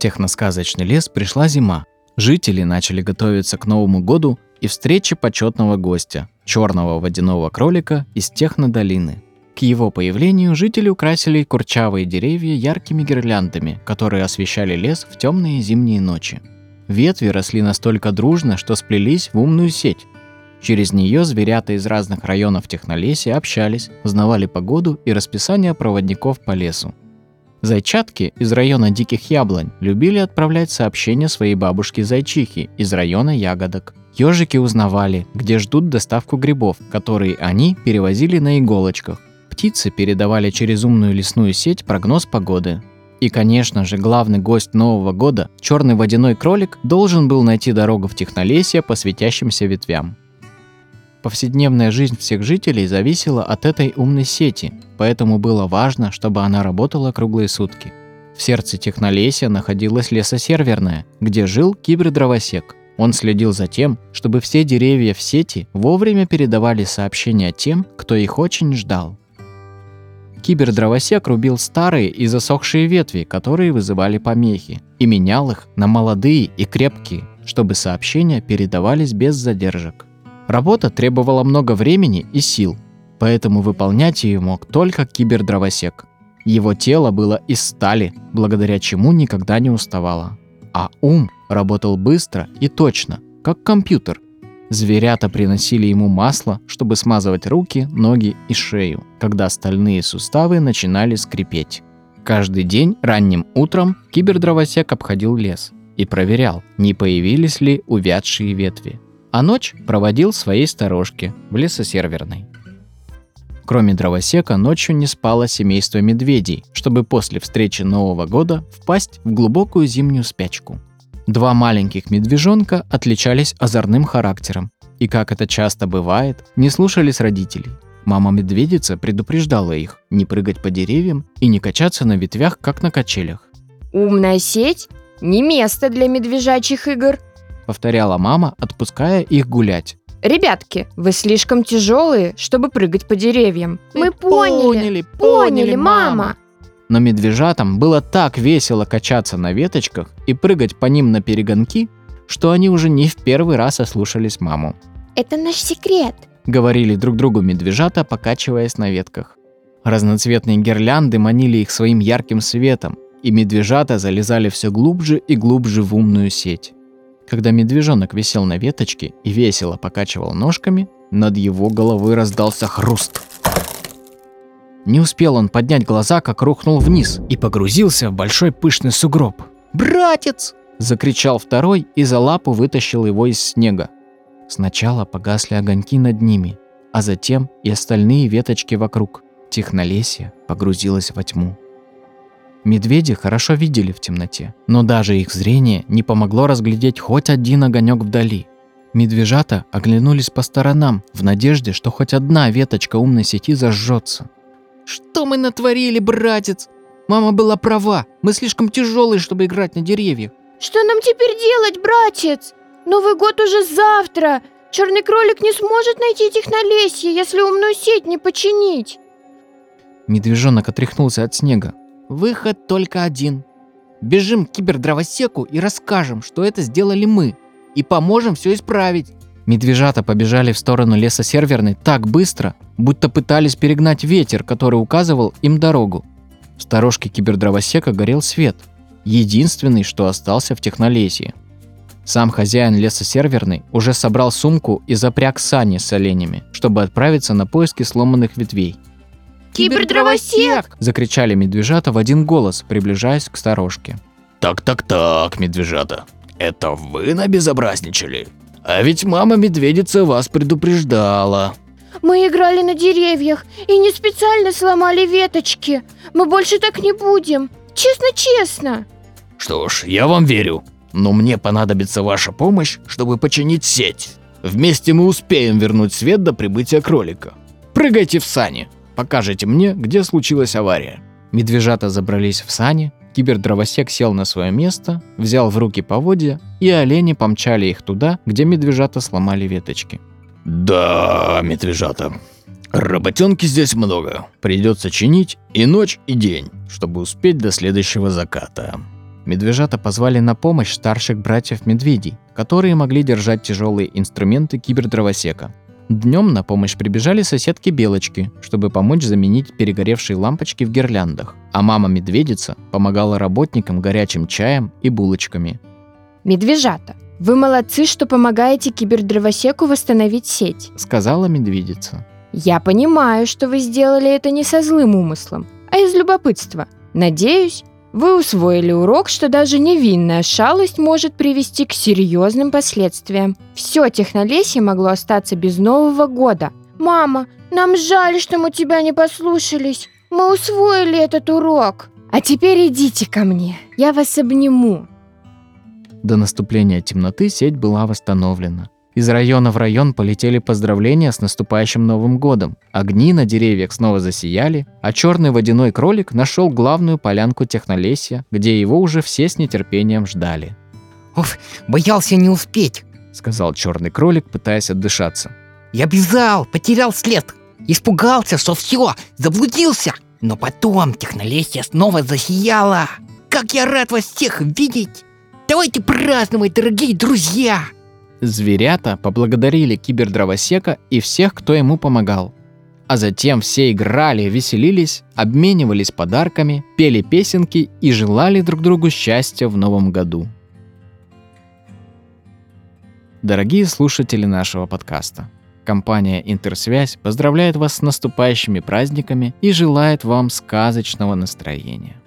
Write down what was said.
техносказочный лес пришла зима. Жители начали готовиться к Новому году и встрече почетного гостя – черного водяного кролика из Технодолины. К его появлению жители украсили курчавые деревья яркими гирляндами, которые освещали лес в темные зимние ночи. Ветви росли настолько дружно, что сплелись в умную сеть. Через нее зверята из разных районов Технолесия общались, узнавали погоду и расписание проводников по лесу. Зайчатки из района Диких Яблонь любили отправлять сообщения своей бабушке Зайчихе из района Ягодок. Ежики узнавали, где ждут доставку грибов, которые они перевозили на иголочках. Птицы передавали через умную лесную сеть прогноз погоды. И, конечно же, главный гость Нового года, черный водяной кролик, должен был найти дорогу в Технолесье по светящимся ветвям. Повседневная жизнь всех жителей зависела от этой умной сети, поэтому было важно, чтобы она работала круглые сутки. В сердце Технолесия находилась лесосерверная, где жил кибердровосек. Он следил за тем, чтобы все деревья в сети вовремя передавали сообщения тем, кто их очень ждал. Кибердровосек рубил старые и засохшие ветви, которые вызывали помехи, и менял их на молодые и крепкие, чтобы сообщения передавались без задержек. Работа требовала много времени и сил, поэтому выполнять ее мог только кибердровосек. Его тело было из стали, благодаря чему никогда не уставало. А ум работал быстро и точно, как компьютер. Зверята приносили ему масло, чтобы смазывать руки, ноги и шею, когда остальные суставы начинали скрипеть. Каждый день ранним утром кибердровосек обходил лес и проверял, не появились ли увядшие ветви а ночь проводил в своей сторожке в лесосерверной. Кроме дровосека, ночью не спало семейство медведей, чтобы после встречи Нового года впасть в глубокую зимнюю спячку. Два маленьких медвежонка отличались озорным характером, и, как это часто бывает, не слушались родителей. Мама-медведица предупреждала их не прыгать по деревьям и не качаться на ветвях, как на качелях. Умная сеть – не место для медвежачьих игр – повторяла мама, отпуская их гулять. Ребятки, вы слишком тяжелые, чтобы прыгать по деревьям. Мы поняли, поняли, поняли, мама. Но медвежатам было так весело качаться на веточках и прыгать по ним на перегонки, что они уже не в первый раз ослушались маму. Это наш секрет, говорили друг другу медвежата, покачиваясь на ветках. Разноцветные гирлянды манили их своим ярким светом, и медвежата залезали все глубже и глубже в умную сеть. Когда медвежонок висел на веточке и весело покачивал ножками, над его головой раздался хруст. Не успел он поднять глаза, как рухнул вниз и погрузился в большой пышный сугроб. «Братец!» – закричал второй и за лапу вытащил его из снега. Сначала погасли огоньки над ними, а затем и остальные веточки вокруг. Технолесье погрузилось во тьму. Медведи хорошо видели в темноте, но даже их зрение не помогло разглядеть хоть один огонек вдали. Медвежата оглянулись по сторонам в надежде, что хоть одна веточка умной сети зажжется. «Что мы натворили, братец? Мама была права, мы слишком тяжелые, чтобы играть на деревьях». «Что нам теперь делать, братец? Новый год уже завтра. Черный кролик не сможет найти технолесье, если умную сеть не починить». Медвежонок отряхнулся от снега, Выход только один. Бежим к кибердровосеку и расскажем, что это сделали мы, и поможем все исправить. Медвежата побежали в сторону леса серверной так быстро, будто пытались перегнать ветер, который указывал им дорогу. В сторожке кибердровосека горел свет, единственный, что остался в технолесье. Сам хозяин леса серверный уже собрал сумку и запряг сани с оленями, чтобы отправиться на поиски сломанных ветвей – Кибердровосек! Закричали медвежата в один голос, приближаясь к сторожке. Так-так-так, медвежата, это вы набезобразничали? А ведь мама медведица вас предупреждала. Мы играли на деревьях и не специально сломали веточки. Мы больше так не будем. Честно-честно. Что ж, я вам верю. Но мне понадобится ваша помощь, чтобы починить сеть. Вместе мы успеем вернуть свет до прибытия кролика. Прыгайте в сани. Покажите мне, где случилась авария». Медвежата забрались в сани, кибердровосек сел на свое место, взял в руки поводья, и олени помчали их туда, где медвежата сломали веточки. «Да, медвежата, работенки здесь много. Придется чинить и ночь, и день, чтобы успеть до следующего заката». Медвежата позвали на помощь старших братьев-медведей, которые могли держать тяжелые инструменты кибердровосека. Днем на помощь прибежали соседки-белочки, чтобы помочь заменить перегоревшие лампочки в гирляндах, а мама-медведица помогала работникам горячим чаем и булочками. Медвежата, вы молодцы, что помогаете кибердровосеку восстановить сеть. Сказала медведица. Я понимаю, что вы сделали это не со злым умыслом, а из любопытства. Надеюсь, вы усвоили урок, что даже невинная шалость может привести к серьезным последствиям. Все технолесье могло остаться без Нового года. Мама, нам жаль, что мы тебя не послушались. Мы усвоили этот урок. А теперь идите ко мне, я вас обниму. До наступления темноты сеть была восстановлена. Из района в район полетели поздравления с наступающим Новым годом. Огни на деревьях снова засияли, а черный водяной кролик нашел главную полянку технолесья, где его уже все с нетерпением ждали. Уф, боялся не успеть. Сказал черный кролик, пытаясь отдышаться. Я бежал, потерял след. Испугался, что все, заблудился. Но потом технолесье снова засияло. Как я рад вас всех видеть! Давайте праздновать, дорогие друзья! Зверята поблагодарили кибердровосека и всех, кто ему помогал. А затем все играли, веселились, обменивались подарками, пели песенки и желали друг другу счастья в новом году. Дорогие слушатели нашего подкаста, компания «Интерсвязь» поздравляет вас с наступающими праздниками и желает вам сказочного настроения.